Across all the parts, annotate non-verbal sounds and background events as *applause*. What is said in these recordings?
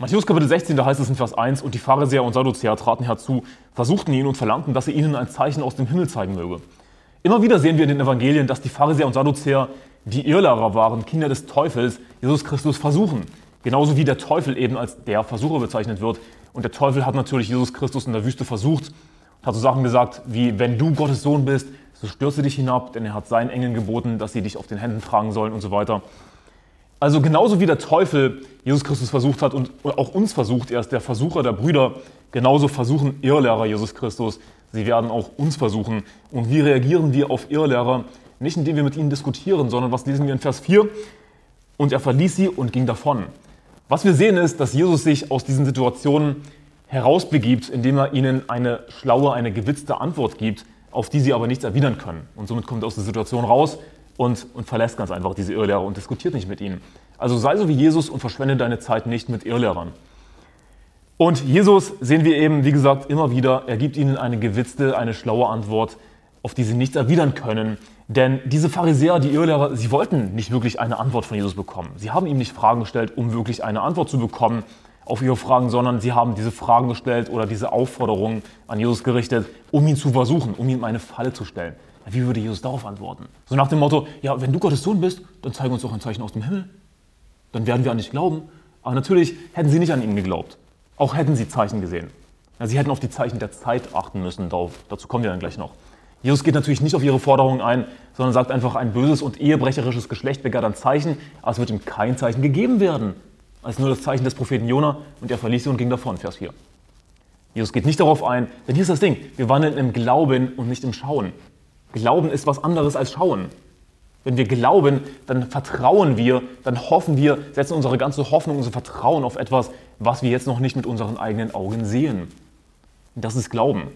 Matthäus Kapitel 16, da heißt es in Vers 1, und die Pharisäer und Sadduzäer traten herzu, versuchten ihn und verlangten, dass er ihnen ein Zeichen aus dem Himmel zeigen möge. Immer wieder sehen wir in den Evangelien, dass die Pharisäer und Sadduzäer, die Irrlehrer waren, Kinder des Teufels, Jesus Christus versuchen. Genauso wie der Teufel eben als der Versucher bezeichnet wird. Und der Teufel hat natürlich Jesus Christus in der Wüste versucht, hat so Sachen gesagt wie, wenn du Gottes Sohn bist, so stürze dich hinab, denn er hat seinen Engeln geboten, dass sie dich auf den Händen tragen sollen und so weiter. Also genauso wie der Teufel Jesus Christus versucht hat und auch uns versucht, er ist der Versucher der Brüder, genauso versuchen Irrlehrer Jesus Christus. Sie werden auch uns versuchen. Und wie reagieren wir auf Irrlehrer? Nicht indem wir mit ihnen diskutieren, sondern was lesen wir in Vers 4? Und er verließ sie und ging davon. Was wir sehen ist, dass Jesus sich aus diesen Situationen herausbegibt, indem er ihnen eine schlaue, eine gewitzte Antwort gibt, auf die sie aber nichts erwidern können. Und somit kommt er aus der Situation raus und, und verlässt ganz einfach diese Irrlehrer und diskutiert nicht mit ihnen. Also sei so wie Jesus und verschwende deine Zeit nicht mit Irrlehrern. Und Jesus sehen wir eben, wie gesagt, immer wieder, er gibt ihnen eine gewitzte, eine schlaue Antwort, auf die sie nichts erwidern können. Denn diese Pharisäer, die Irrlehrer, sie wollten nicht wirklich eine Antwort von Jesus bekommen. Sie haben ihm nicht Fragen gestellt, um wirklich eine Antwort zu bekommen auf ihre Fragen, sondern sie haben diese Fragen gestellt oder diese Aufforderungen an Jesus gerichtet, um ihn zu versuchen, um ihm eine Falle zu stellen. Wie würde Jesus darauf antworten? So nach dem Motto, ja, wenn du Gottes Sohn bist, dann zeige uns doch ein Zeichen aus dem Himmel. Dann werden wir an dich glauben. Aber natürlich hätten sie nicht an ihn geglaubt. Auch hätten sie Zeichen gesehen. Ja, sie hätten auf die Zeichen der Zeit achten müssen. Darauf, dazu kommen wir dann gleich noch. Jesus geht natürlich nicht auf ihre Forderungen ein, sondern sagt einfach, ein böses und ehebrecherisches Geschlecht begehrt ein Zeichen, aber es wird ihm kein Zeichen gegeben werden als nur das Zeichen des Propheten Jona und er verließ sie und ging davon, Vers 4. Jesus geht nicht darauf ein, denn hier ist das Ding, wir wandeln im Glauben und nicht im Schauen. Glauben ist was anderes als Schauen. Wenn wir glauben, dann vertrauen wir, dann hoffen wir, setzen unsere ganze Hoffnung, unser Vertrauen auf etwas, was wir jetzt noch nicht mit unseren eigenen Augen sehen. Das ist Glauben.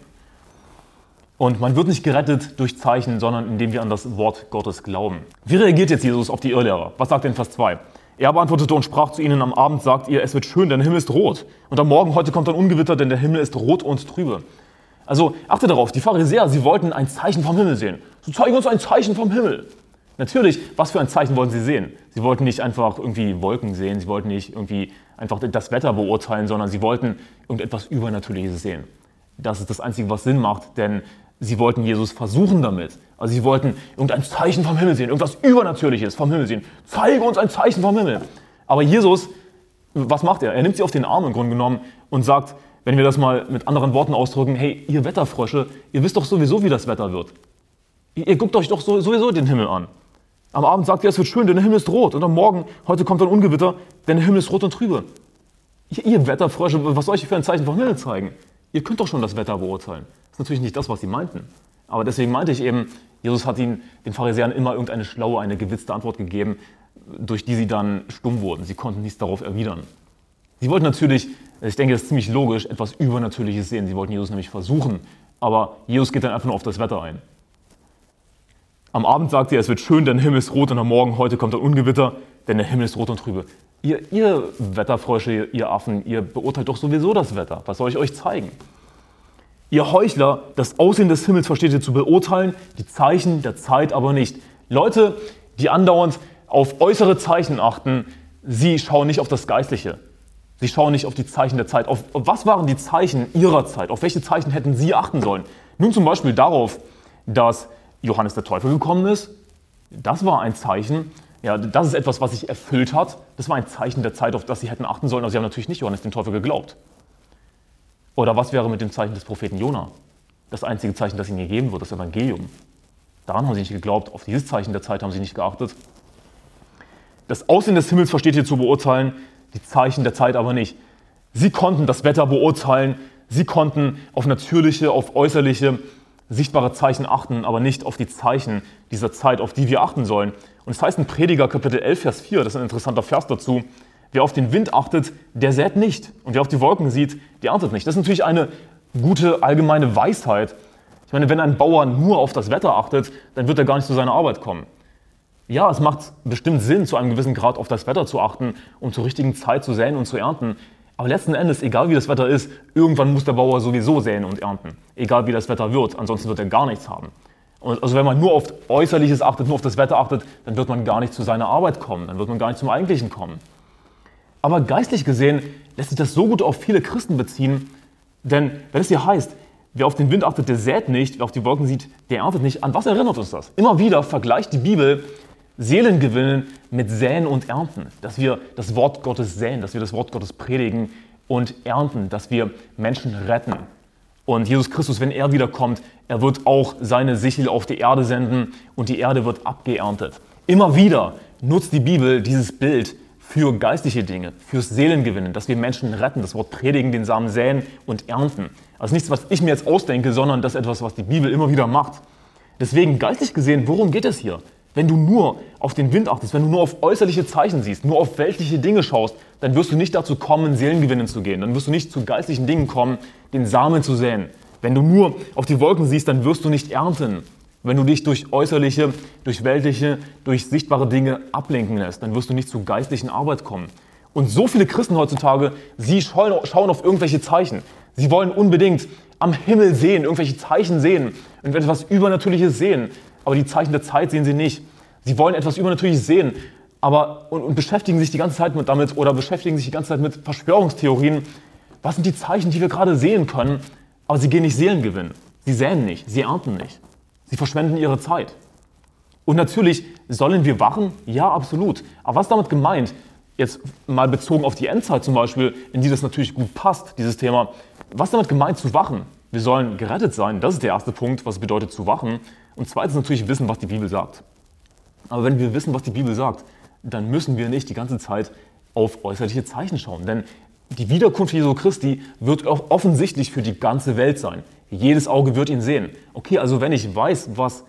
Und man wird nicht gerettet durch Zeichen, sondern indem wir an das Wort Gottes glauben. Wie reagiert jetzt Jesus auf die Irrlehrer? Was sagt er in Vers 2? Er beantwortete und sprach zu ihnen, am Abend sagt ihr, es wird schön, denn der Himmel ist rot. Und am Morgen heute kommt ein Ungewitter, denn der Himmel ist rot und trübe. Also achte darauf, die Pharisäer, sie wollten ein Zeichen vom Himmel sehen. So zeigen uns ein Zeichen vom Himmel. Natürlich, was für ein Zeichen wollten sie sehen? Sie wollten nicht einfach irgendwie Wolken sehen, sie wollten nicht irgendwie einfach das Wetter beurteilen, sondern sie wollten irgendetwas Übernatürliches sehen. Das ist das Einzige, was Sinn macht, denn sie wollten Jesus versuchen damit. Also sie wollten irgendein Zeichen vom Himmel sehen, irgendwas Übernatürliches vom Himmel sehen. Zeige uns ein Zeichen vom Himmel. Aber Jesus, was macht er? Er nimmt sie auf den Arm im Grunde genommen und sagt, wenn wir das mal mit anderen Worten ausdrücken, hey, ihr Wetterfrösche, ihr wisst doch sowieso, wie das Wetter wird. Ihr guckt euch doch sowieso den Himmel an. Am Abend sagt ihr, es wird schön, denn der Himmel ist rot. Und am Morgen, heute kommt ein Ungewitter, denn der Himmel ist rot und trübe. Ihr, ihr Wetterfrösche, was soll ich für ein Zeichen vom Himmel zeigen? Ihr könnt doch schon das Wetter beurteilen. Das ist natürlich nicht das, was sie meinten. Aber deswegen meinte ich eben, Jesus hat ihnen, den Pharisäern immer irgendeine schlaue, eine gewitzte Antwort gegeben, durch die sie dann stumm wurden. Sie konnten nichts darauf erwidern. Sie wollten natürlich, ich denke, das ist ziemlich logisch, etwas Übernatürliches sehen. Sie wollten Jesus nämlich versuchen. Aber Jesus geht dann einfach nur auf das Wetter ein. Am Abend sagt er, es wird schön, denn der Himmel ist rot und am Morgen heute kommt ein Ungewitter, denn der Himmel ist rot und trübe. Ihr, ihr Wetterfrösche, ihr Affen, ihr beurteilt doch sowieso das Wetter. Was soll ich euch zeigen? Ihr Heuchler, das Aussehen des Himmels versteht ihr zu beurteilen, die Zeichen der Zeit aber nicht. Leute, die andauernd auf äußere Zeichen achten, sie schauen nicht auf das Geistliche. Sie schauen nicht auf die Zeichen der Zeit. Auf, was waren die Zeichen ihrer Zeit? Auf welche Zeichen hätten sie achten sollen? Nun zum Beispiel darauf, dass Johannes der Täufer gekommen ist. Das war ein Zeichen. Ja, das ist etwas, was sich erfüllt hat. Das war ein Zeichen der Zeit, auf das sie hätten achten sollen. Aber sie haben natürlich nicht Johannes den Täufer geglaubt. Oder was wäre mit dem Zeichen des Propheten Jona? Das einzige Zeichen, das ihnen gegeben wird, das Evangelium. Daran haben sie nicht geglaubt, auf dieses Zeichen der Zeit haben sie nicht geachtet. Das Aussehen des Himmels versteht ihr zu beurteilen, die Zeichen der Zeit aber nicht. Sie konnten das Wetter beurteilen, sie konnten auf natürliche, auf äußerliche, sichtbare Zeichen achten, aber nicht auf die Zeichen dieser Zeit, auf die wir achten sollen. Und es heißt in Prediger Kapitel 11, Vers 4, das ist ein interessanter Vers dazu, Wer auf den Wind achtet, der sät nicht. Und wer auf die Wolken sieht, der erntet nicht. Das ist natürlich eine gute allgemeine Weisheit. Ich meine, wenn ein Bauer nur auf das Wetter achtet, dann wird er gar nicht zu seiner Arbeit kommen. Ja, es macht bestimmt Sinn, zu einem gewissen Grad auf das Wetter zu achten, um zur richtigen Zeit zu säen und zu ernten. Aber letzten Endes, egal wie das Wetter ist, irgendwann muss der Bauer sowieso säen und ernten. Egal wie das Wetter wird, ansonsten wird er gar nichts haben. Und also wenn man nur auf Äußerliches achtet, nur auf das Wetter achtet, dann wird man gar nicht zu seiner Arbeit kommen, dann wird man gar nicht zum Eigentlichen kommen. Aber geistlich gesehen lässt sich das so gut auf viele Christen beziehen. Denn wenn es hier heißt, wer auf den Wind achtet, der sät nicht, wer auf die Wolken sieht, der erntet nicht, an was erinnert uns das? Immer wieder vergleicht die Bibel Seelengewinnen mit Säen und Ernten. Dass wir das Wort Gottes säen, dass wir das Wort Gottes predigen und ernten, dass wir Menschen retten. Und Jesus Christus, wenn er wiederkommt, er wird auch seine Sichel auf die Erde senden und die Erde wird abgeerntet. Immer wieder nutzt die Bibel dieses Bild für geistliche Dinge, fürs Seelengewinnen, dass wir Menschen retten, das Wort predigen, den Samen säen und ernten. Also nichts, was ich mir jetzt ausdenke, sondern das ist etwas, was die Bibel immer wieder macht. Deswegen geistlich gesehen, worum geht es hier? Wenn du nur auf den Wind achtest, wenn du nur auf äußerliche Zeichen siehst, nur auf weltliche Dinge schaust, dann wirst du nicht dazu kommen, Seelengewinnen zu gehen. Dann wirst du nicht zu geistlichen Dingen kommen, den Samen zu säen. Wenn du nur auf die Wolken siehst, dann wirst du nicht ernten. Wenn du dich durch äußerliche, durch weltliche, durch sichtbare Dinge ablenken lässt, dann wirst du nicht zu geistlichen Arbeit kommen. Und so viele Christen heutzutage, sie schauen auf irgendwelche Zeichen. Sie wollen unbedingt am Himmel sehen, irgendwelche Zeichen sehen und etwas Übernatürliches sehen aber die Zeichen der Zeit sehen sie nicht. Sie wollen etwas Übernatürliches sehen, aber und, und beschäftigen sich die ganze Zeit mit damit oder beschäftigen sich die ganze Zeit mit Verschwörungstheorien. Was sind die Zeichen, die wir gerade sehen können? Aber sie gehen nicht Seelengewinn. Sie säen nicht, sie ernten nicht. Sie verschwenden ihre Zeit. Und natürlich sollen wir wachen? Ja, absolut. Aber was damit gemeint? Jetzt mal bezogen auf die Endzeit zum Beispiel, in die das natürlich gut passt, dieses Thema. Was damit gemeint zu wachen? Wir sollen gerettet sein. Das ist der erste Punkt, was bedeutet zu wachen. Und zweitens natürlich wissen, was die Bibel sagt. Aber wenn wir wissen, was die Bibel sagt, dann müssen wir nicht die ganze Zeit auf äußerliche Zeichen schauen. Denn die Wiederkunft Jesu Christi wird auch offensichtlich für die ganze Welt sein. Jedes Auge wird ihn sehen. Okay, also wenn ich weiß, was,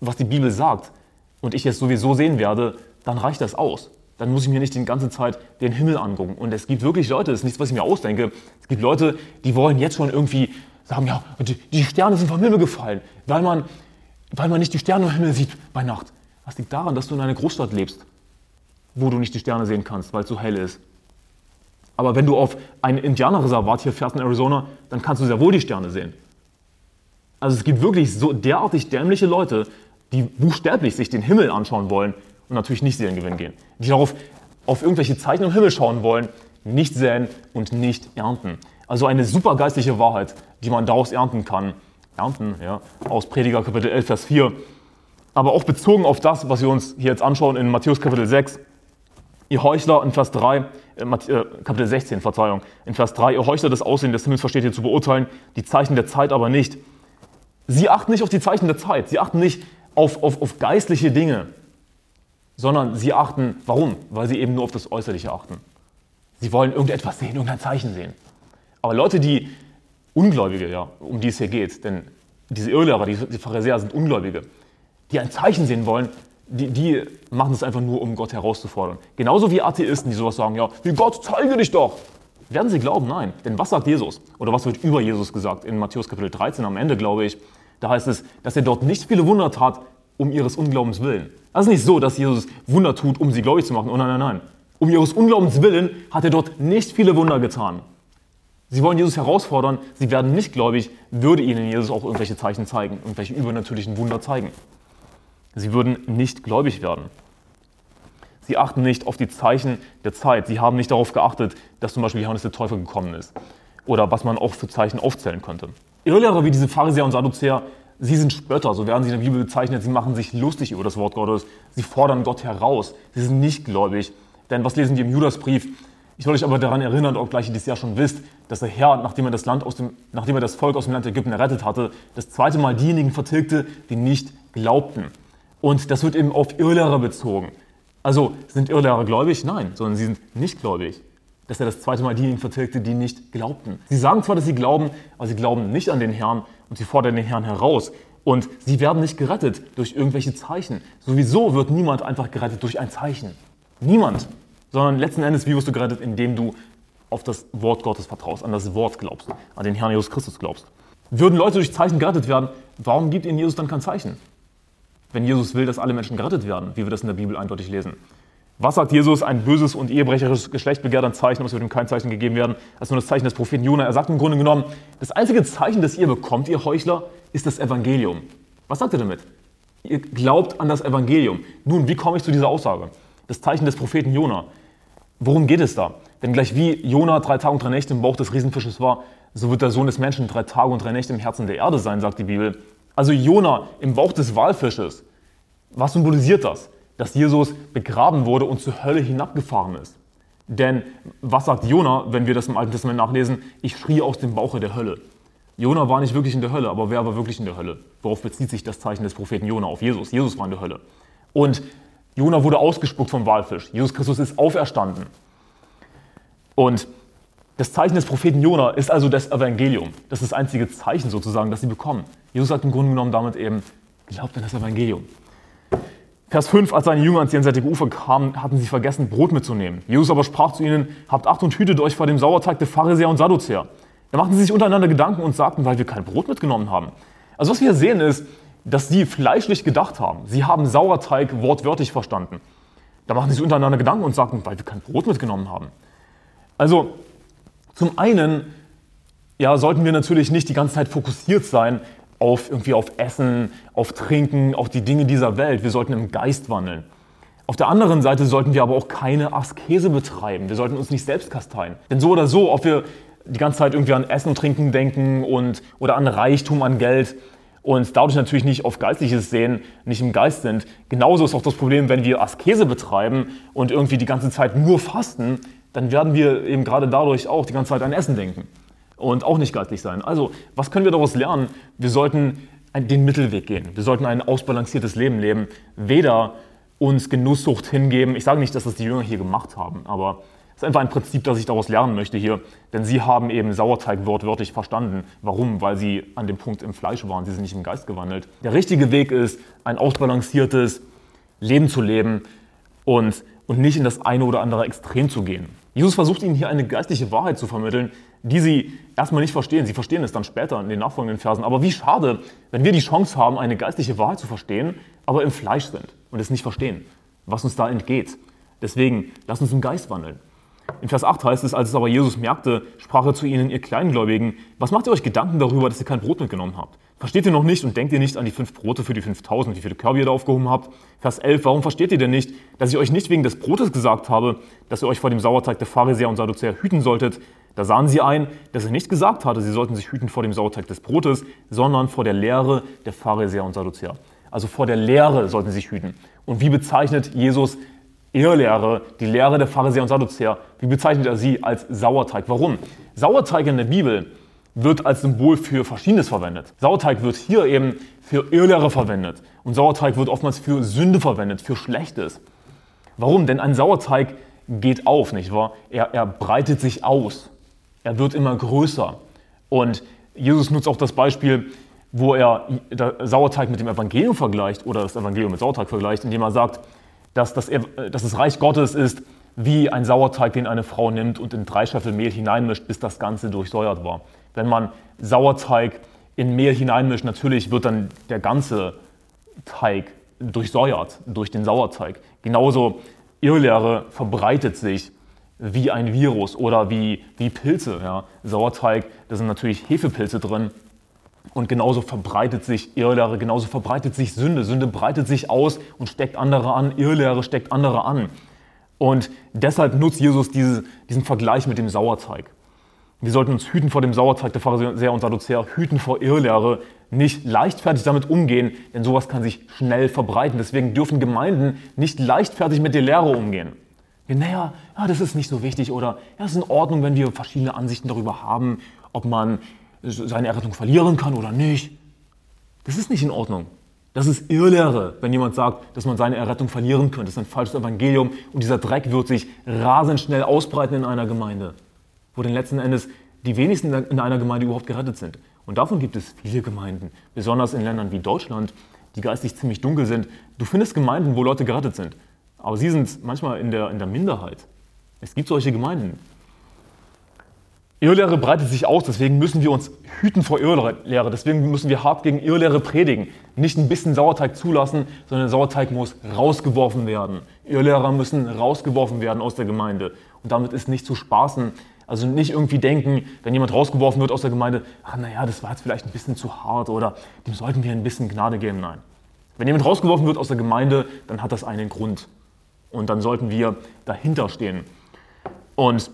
was die Bibel sagt und ich es sowieso sehen werde, dann reicht das aus. Dann muss ich mir nicht die ganze Zeit den Himmel angucken. Und es gibt wirklich Leute, das ist nichts, was ich mir ausdenke, es gibt Leute, die wollen jetzt schon irgendwie sagen, ja, die Sterne sind vom Himmel gefallen, weil man weil man nicht die Sterne im Himmel sieht bei Nacht. Was liegt daran, dass du in einer Großstadt lebst, wo du nicht die Sterne sehen kannst, weil es so hell ist? Aber wenn du auf ein Indianerreservat hier fährst in Arizona, dann kannst du sehr wohl die Sterne sehen. Also es gibt wirklich so derartig dämliche Leute, die buchstäblich sich den Himmel anschauen wollen und natürlich nicht Seelengewinn gehen. Die darauf auf irgendwelche Zeichen im Himmel schauen wollen, nicht säen und nicht ernten. Also eine super geistliche Wahrheit, die man daraus ernten kann, ernten, ja, aus Prediger Kapitel 11, Vers 4. Aber auch bezogen auf das, was wir uns hier jetzt anschauen in Matthäus Kapitel 6. Ihr Heuchler in Vers 3, äh, äh, Kapitel 16, Verzeihung, in Vers 3, ihr Heuchler das Aussehen des Himmels versteht ihr zu beurteilen, die Zeichen der Zeit aber nicht. Sie achten nicht auf die Zeichen der Zeit, sie achten nicht auf, auf, auf geistliche Dinge, sondern sie achten, warum? Weil sie eben nur auf das Äußerliche achten. Sie wollen irgendetwas sehen, irgendein Zeichen sehen. Aber Leute, die Ungläubige, ja, um die es hier geht, denn diese Irrlehrer, die, Pharisäer sind Ungläubige, die ein Zeichen sehen wollen, die, die machen es einfach nur, um Gott herauszufordern. Genauso wie Atheisten, die sowas sagen, ja, wie Gott, zeige dich doch. Werden sie glauben? Nein. Denn was sagt Jesus? Oder was wird über Jesus gesagt? In Matthäus Kapitel 13 am Ende, glaube ich, da heißt es, dass er dort nicht viele Wunder tat, um ihres Unglaubens willen. Das ist nicht so, dass Jesus Wunder tut, um sie gläubig zu machen. Oh nein, nein, nein. Um ihres Unglaubens willen hat er dort nicht viele Wunder getan. Sie wollen Jesus herausfordern, sie werden nicht gläubig, würde ihnen Jesus auch irgendwelche Zeichen zeigen, irgendwelche übernatürlichen Wunder zeigen. Sie würden nicht gläubig werden. Sie achten nicht auf die Zeichen der Zeit. Sie haben nicht darauf geachtet, dass zum Beispiel Johannes der Täufer gekommen ist. Oder was man auch für Zeichen aufzählen könnte. Irrlehrer wie diese Pharisäer und Sadduzäer, sie sind Spötter, so werden sie in der Bibel bezeichnet. Sie machen sich lustig über das Wort Gottes. Sie fordern Gott heraus. Sie sind nicht gläubig. Denn was lesen wir im Judasbrief? Ich will euch aber daran erinnern, obgleich ihr dies ja schon wisst, dass der Herr, nachdem er das, Land aus dem, nachdem er das Volk aus dem Land Ägypten errettet hatte, das zweite Mal diejenigen vertilgte, die nicht glaubten. Und das wird eben auf Irrlehrer bezogen. Also sind Irrlehrer gläubig? Nein, sondern sie sind nicht gläubig. Dass er das zweite Mal diejenigen vertilgte, die nicht glaubten. Sie sagen zwar, dass sie glauben, aber sie glauben nicht an den Herrn und sie fordern den Herrn heraus. Und sie werden nicht gerettet durch irgendwelche Zeichen. Sowieso wird niemand einfach gerettet durch ein Zeichen. Niemand sondern letzten Endes, wirst du gerettet, indem du auf das Wort Gottes vertraust, an das Wort glaubst, an den Herrn Jesus Christus glaubst. Würden Leute durch Zeichen gerettet werden, warum gibt ihnen Jesus dann kein Zeichen? Wenn Jesus will, dass alle Menschen gerettet werden, wie wir das in der Bibel eindeutig lesen. Was sagt Jesus? Ein böses und ehebrecherisches Geschlecht begehrt ein Zeichen, aber es wird ihm kein Zeichen gegeben werden, als nur das Zeichen des Propheten Jona. Er sagt im Grunde genommen, das einzige Zeichen, das ihr bekommt, ihr Heuchler, ist das Evangelium. Was sagt er damit? Ihr glaubt an das Evangelium. Nun, wie komme ich zu dieser Aussage? Das Zeichen des Propheten Jona. Worum geht es da? Denn gleich wie Jona drei Tage und drei Nächte im Bauch des Riesenfisches war, so wird der Sohn des Menschen drei Tage und drei Nächte im Herzen der Erde sein, sagt die Bibel. Also Jona im Bauch des Walfisches. Was symbolisiert das? Dass Jesus begraben wurde und zur Hölle hinabgefahren ist. Denn was sagt Jona, wenn wir das im Alten Testament nachlesen? Ich schrie aus dem Bauche der Hölle. Jona war nicht wirklich in der Hölle, aber wer war wirklich in der Hölle? Worauf bezieht sich das Zeichen des Propheten Jona? Auf Jesus. Jesus war in der Hölle. Und Jona wurde ausgespuckt vom Walfisch. Jesus Christus ist auferstanden. Und das Zeichen des Propheten Jona ist also das Evangelium. Das ist das einzige Zeichen sozusagen, das sie bekommen. Jesus sagt im Grunde genommen damit eben, glaubt an das Evangelium. Vers 5, als seine Jünger ans jenseitige Ufer kamen, hatten sie vergessen, Brot mitzunehmen. Jesus aber sprach zu ihnen, habt Acht und hütet euch vor dem Sauerteig der Pharisäer und Sadduzäer. Da machten sie sich untereinander Gedanken und sagten, weil wir kein Brot mitgenommen haben. Also was wir sehen ist, dass sie fleischlich gedacht haben. Sie haben Sauerteig wortwörtlich verstanden. Da machten sie sich untereinander Gedanken und sagten, weil wir kein Brot mitgenommen haben. Also zum einen ja, sollten wir natürlich nicht die ganze Zeit fokussiert sein auf, irgendwie auf Essen, auf Trinken, auf die Dinge dieser Welt. Wir sollten im Geist wandeln. Auf der anderen Seite sollten wir aber auch keine Askese betreiben. Wir sollten uns nicht selbst kasteien. Denn so oder so, ob wir die ganze Zeit irgendwie an Essen und Trinken denken und, oder an Reichtum, an Geld und dadurch natürlich nicht auf Geistliches sehen, nicht im Geist sind. Genauso ist auch das Problem, wenn wir Askese betreiben und irgendwie die ganze Zeit nur fasten, dann werden wir eben gerade dadurch auch die ganze Zeit an Essen denken und auch nicht geistlich sein. Also, was können wir daraus lernen? Wir sollten den Mittelweg gehen. Wir sollten ein ausbalanciertes Leben leben. Weder uns Genusssucht hingeben. Ich sage nicht, dass das die Jünger hier gemacht haben, aber es ist einfach ein Prinzip, das ich daraus lernen möchte hier. Denn sie haben eben Sauerteig wortwörtlich verstanden. Warum? Weil sie an dem Punkt im Fleisch waren. Sie sind nicht im Geist gewandelt. Der richtige Weg ist, ein ausbalanciertes Leben zu leben und, und nicht in das eine oder andere Extrem zu gehen. Jesus versucht ihnen hier eine geistliche Wahrheit zu vermitteln, die sie erstmal nicht verstehen. Sie verstehen es dann später in den nachfolgenden Versen. Aber wie schade, wenn wir die Chance haben, eine geistliche Wahrheit zu verstehen, aber im Fleisch sind und es nicht verstehen, was uns da entgeht. Deswegen, lass uns im Geist wandeln. In Vers 8 heißt es, als es aber Jesus merkte, sprach er zu ihnen, ihr Kleingläubigen, was macht ihr euch Gedanken darüber, dass ihr kein Brot mitgenommen habt? Versteht ihr noch nicht und denkt ihr nicht an die fünf Brote für die 5000, wie viele Körbe ihr da aufgehoben habt? Vers 11, warum versteht ihr denn nicht, dass ich euch nicht wegen des Brotes gesagt habe, dass ihr euch vor dem Sauerteig der Pharisäer und Sadduzäer hüten solltet? Da sahen sie ein, dass er nicht gesagt hatte, sie sollten sich hüten vor dem Sauerteig des Brotes, sondern vor der Lehre der Pharisäer und Sadduzäer. Also vor der Lehre sollten sie sich hüten. Und wie bezeichnet Jesus Irrlehre, die Lehre der Pharisäer und Sadduzäer? Wie bezeichnet er sie als Sauerteig? Warum? Sauerteig in der Bibel wird als Symbol für Verschiedenes verwendet. Sauerteig wird hier eben für Irrlehre verwendet. Und Sauerteig wird oftmals für Sünde verwendet, für Schlechtes. Warum? Denn ein Sauerteig geht auf, nicht wahr? Er, er breitet sich aus. Er wird immer größer. Und Jesus nutzt auch das Beispiel, wo er Sauerteig mit dem Evangelium vergleicht oder das Evangelium mit Sauerteig vergleicht, indem er sagt, dass das, dass das Reich Gottes ist wie ein Sauerteig, den eine Frau nimmt und in drei Scheffel Mehl hineinmischt, bis das Ganze durchsäuert war. Wenn man Sauerteig in Mehl hineinmischt, natürlich wird dann der ganze Teig durchsäuert durch den Sauerteig. Genauso Irrlehre verbreitet sich wie ein Virus oder wie, wie Pilze. Ja. Sauerteig, da sind natürlich Hefepilze drin. Und genauso verbreitet sich Irrlehre, genauso verbreitet sich Sünde. Sünde breitet sich aus und steckt andere an. Irrlehre steckt andere an. Und deshalb nutzt Jesus diese, diesen Vergleich mit dem Sauerteig. Wir sollten uns hüten vor dem Sauerteig der Pharisäer und Sadduzäer, hüten vor Irrlehre, nicht leichtfertig damit umgehen, denn sowas kann sich schnell verbreiten. Deswegen dürfen Gemeinden nicht leichtfertig mit der Lehre umgehen. Naja, ja, das ist nicht so wichtig oder ja, es ist in Ordnung, wenn wir verschiedene Ansichten darüber haben, ob man seine Errettung verlieren kann oder nicht. Das ist nicht in Ordnung. Das ist Irrlehre, wenn jemand sagt, dass man seine Errettung verlieren könnte. Das ist ein falsches Evangelium und dieser Dreck wird sich rasend schnell ausbreiten in einer Gemeinde wo dann letzten Endes die wenigsten in einer Gemeinde überhaupt gerettet sind. Und davon gibt es viele Gemeinden, besonders in Ländern wie Deutschland, die geistig ziemlich dunkel sind. Du findest Gemeinden, wo Leute gerettet sind, aber sie sind manchmal in der, in der Minderheit. Es gibt solche Gemeinden. Irrlehre breitet sich aus, deswegen müssen wir uns hüten vor Irrlehre. Deswegen müssen wir hart gegen Irrlehre predigen. Nicht ein bisschen Sauerteig zulassen, sondern der Sauerteig muss rausgeworfen werden. Irrlehrer müssen rausgeworfen werden aus der Gemeinde. Und damit ist nicht zu spaßen, also nicht irgendwie denken, wenn jemand rausgeworfen wird aus der Gemeinde, ach naja, das war jetzt vielleicht ein bisschen zu hart oder dem sollten wir ein bisschen Gnade geben. Nein. Wenn jemand rausgeworfen wird aus der Gemeinde, dann hat das einen Grund. Und dann sollten wir dahinter stehen. Und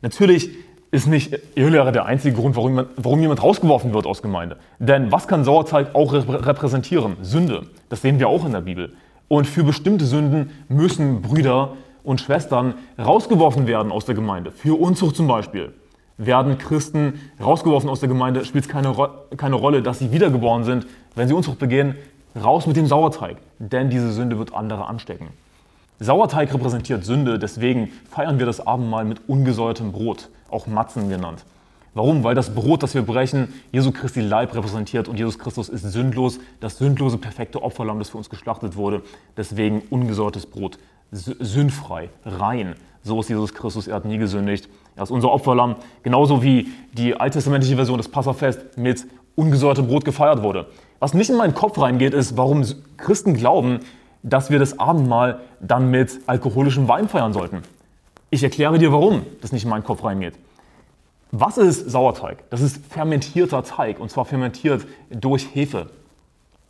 natürlich ist nicht Irrlehre der einzige Grund, warum jemand, warum jemand rausgeworfen wird aus Gemeinde. Denn was kann Sauerteig auch repräsentieren? Sünde. Das sehen wir auch in der Bibel. Und für bestimmte Sünden müssen Brüder und Schwestern rausgeworfen werden aus der Gemeinde. Für Unzucht zum Beispiel. Werden Christen rausgeworfen aus der Gemeinde, spielt es keine, keine Rolle, dass sie wiedergeboren sind. Wenn sie Unzucht begehen, raus mit dem Sauerteig. Denn diese Sünde wird andere anstecken. Sauerteig repräsentiert Sünde, deswegen feiern wir das Abendmahl mit ungesäuertem Brot, auch Matzen genannt. Warum? Weil das Brot, das wir brechen, Jesu Christi Leib repräsentiert und Jesus Christus ist sündlos, das sündlose, perfekte Opferlamm, das für uns geschlachtet wurde. Deswegen ungesäuertes Brot, sündfrei, rein. So ist Jesus Christus, er hat nie gesündigt. Er ist unser Opferlamm, genauso wie die alttestamentliche Version des Passafest mit ungesäuertem Brot gefeiert wurde. Was nicht in meinen Kopf reingeht, ist, warum Christen glauben, dass wir das Abendmahl dann mit alkoholischem Wein feiern sollten. Ich erkläre dir, warum das nicht in meinen Kopf reingeht. Was ist Sauerteig? Das ist fermentierter Teig und zwar fermentiert durch Hefe.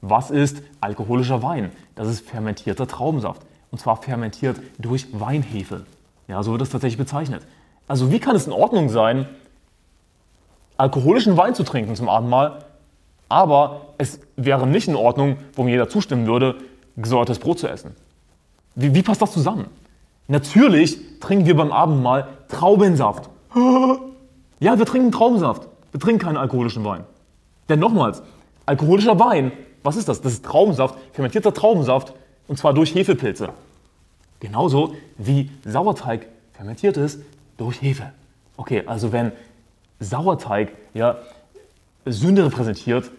Was ist alkoholischer Wein? Das ist fermentierter Traubensaft und zwar fermentiert durch Weinhefe. Ja, so wird das tatsächlich bezeichnet. Also wie kann es in Ordnung sein, alkoholischen Wein zu trinken zum Abendmahl, aber es wäre nicht in Ordnung, wo mir jeder zustimmen würde, gesäuertes Brot zu essen. Wie, wie passt das zusammen? Natürlich trinken wir beim Abendmahl Traubensaft. *gasps* Ja, wir trinken Traubensaft. Wir trinken keinen alkoholischen Wein. Denn nochmals, alkoholischer Wein, was ist das? Das ist Traubensaft, fermentierter Traubensaft und zwar durch Hefepilze. Genauso wie Sauerteig fermentiert ist durch Hefe. Okay, also wenn Sauerteig ja, Sünde repräsentiert,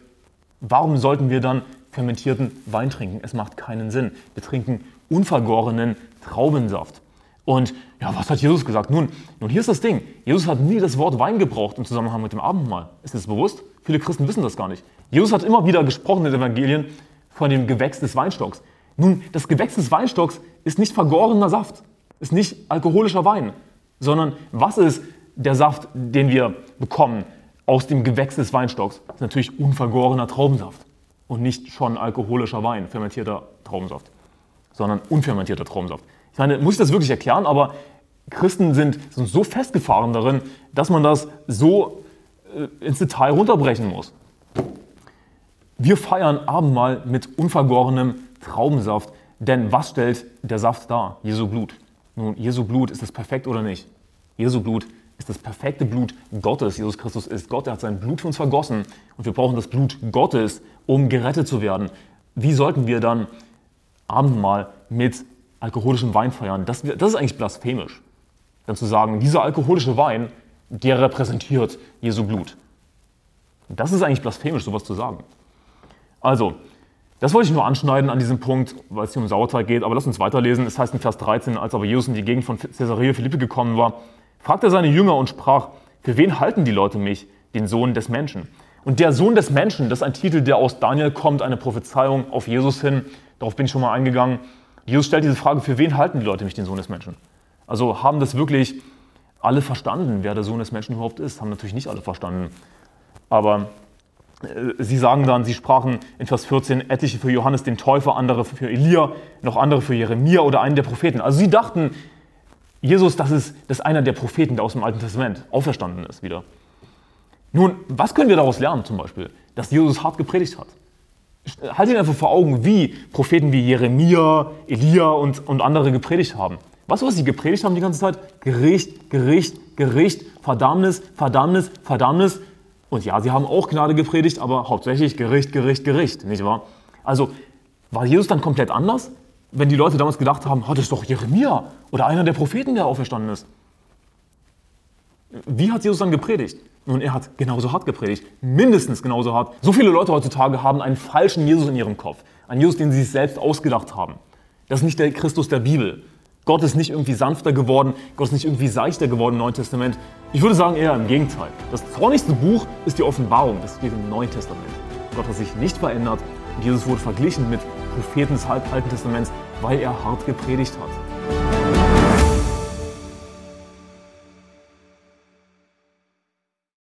warum sollten wir dann fermentierten Wein trinken. Es macht keinen Sinn. Wir trinken unvergorenen Traubensaft. Und ja, was hat Jesus gesagt? Nun, nun, hier ist das Ding. Jesus hat nie das Wort Wein gebraucht im Zusammenhang mit dem Abendmahl. Ist das bewusst? Viele Christen wissen das gar nicht. Jesus hat immer wieder gesprochen in den Evangelien von dem Gewächs des Weinstocks. Nun, das Gewächs des Weinstocks ist nicht vergorener Saft, ist nicht alkoholischer Wein, sondern was ist der Saft, den wir bekommen aus dem Gewächs des Weinstocks? Das ist natürlich unvergorener Traubensaft und nicht schon alkoholischer Wein, fermentierter Traubensaft, sondern unfermentierter Traubensaft. Ich meine, muss ich das wirklich erklären, aber Christen sind, sind so festgefahren darin, dass man das so äh, ins Detail runterbrechen muss. Wir feiern Abendmahl mit unvergorenem Traubensaft, denn was stellt der Saft dar? Jesu Blut. Nun, Jesu Blut, ist das perfekt oder nicht? Jesu Blut ist das perfekte Blut Gottes. Jesus Christus ist Gott, er hat sein Blut für uns vergossen und wir brauchen das Blut Gottes, um gerettet zu werden. Wie sollten wir dann Abendmahl mit alkoholischem Wein feiern? Das, das ist eigentlich blasphemisch. Dann zu sagen, dieser alkoholische Wein, der repräsentiert Jesu Blut. Das ist eigentlich blasphemisch, sowas zu sagen. Also, das wollte ich nur anschneiden an diesem Punkt, weil es hier um Sauerteig geht. Aber lass uns weiterlesen. Es heißt in Vers 13, als aber Jesus in die Gegend von Caesarea Philippi gekommen war, fragte er seine Jünger und sprach, für wen halten die Leute mich, den Sohn des Menschen? Und der Sohn des Menschen, das ist ein Titel, der aus Daniel kommt, eine Prophezeiung auf Jesus hin. Darauf bin ich schon mal eingegangen. Jesus stellt diese Frage, für wen halten die Leute mich, den Sohn des Menschen? Also haben das wirklich alle verstanden, wer der Sohn des Menschen überhaupt ist? Haben natürlich nicht alle verstanden. Aber äh, sie sagen dann, sie sprachen in Vers 14, etliche für Johannes den Täufer, andere für Elia, noch andere für Jeremia oder einen der Propheten. Also sie dachten, Jesus, das ist, das ist einer der Propheten, der aus dem Alten Testament auferstanden ist wieder. Nun, was können wir daraus lernen zum Beispiel? Dass Jesus hart gepredigt hat. Halt ihn einfach vor Augen, wie Propheten wie Jeremia, Elia und, und andere gepredigt haben. Was, was sie gepredigt haben die ganze Zeit? Gericht, Gericht, Gericht, Verdammnis, Verdammnis, Verdammnis. Und ja, sie haben auch Gnade gepredigt, aber hauptsächlich Gericht, Gericht, Gericht, nicht wahr? Also war Jesus dann komplett anders? wenn die Leute damals gedacht haben, oh, das ist doch Jeremia oder einer der Propheten, der auferstanden ist. Wie hat Jesus dann gepredigt? Nun, er hat genauso hart gepredigt, mindestens genauso hart. So viele Leute heutzutage haben einen falschen Jesus in ihrem Kopf, einen Jesus, den sie sich selbst ausgedacht haben. Das ist nicht der Christus der Bibel. Gott ist nicht irgendwie sanfter geworden, Gott ist nicht irgendwie seichter geworden im Neuen Testament. Ich würde sagen eher im Gegenteil. Das zornigste Buch ist die Offenbarung, das steht im Neuen Testament. Gott hat sich nicht verändert Jesus wurde verglichen mit Propheten des Alten Testaments, weil er hart gepredigt hat.